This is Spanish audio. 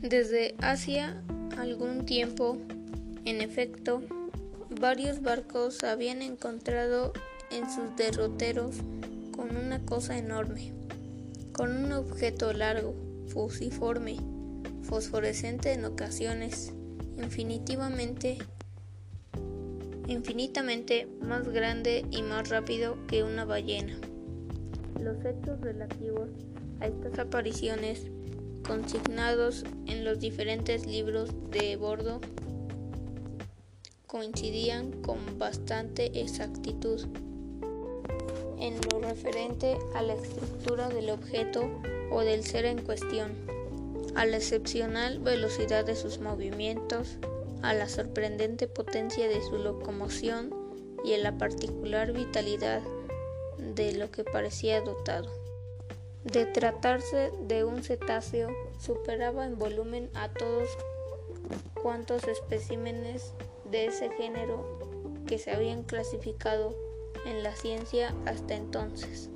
Desde hacía algún tiempo, en efecto, varios barcos habían encontrado en sus derroteros con una cosa enorme, con un objeto largo, fusiforme, fosforescente en ocasiones, infinitivamente infinitamente más grande y más rápido que una ballena. Los hechos relativos a estas apariciones, consignados en los diferentes libros de bordo, coincidían con bastante exactitud en lo referente a la estructura del objeto o del ser en cuestión, a la excepcional velocidad de sus movimientos, a la sorprendente potencia de su locomoción y a la particular vitalidad de lo que parecía dotado. De tratarse de un cetáceo, superaba en volumen a todos cuantos especímenes de ese género que se habían clasificado en la ciencia hasta entonces.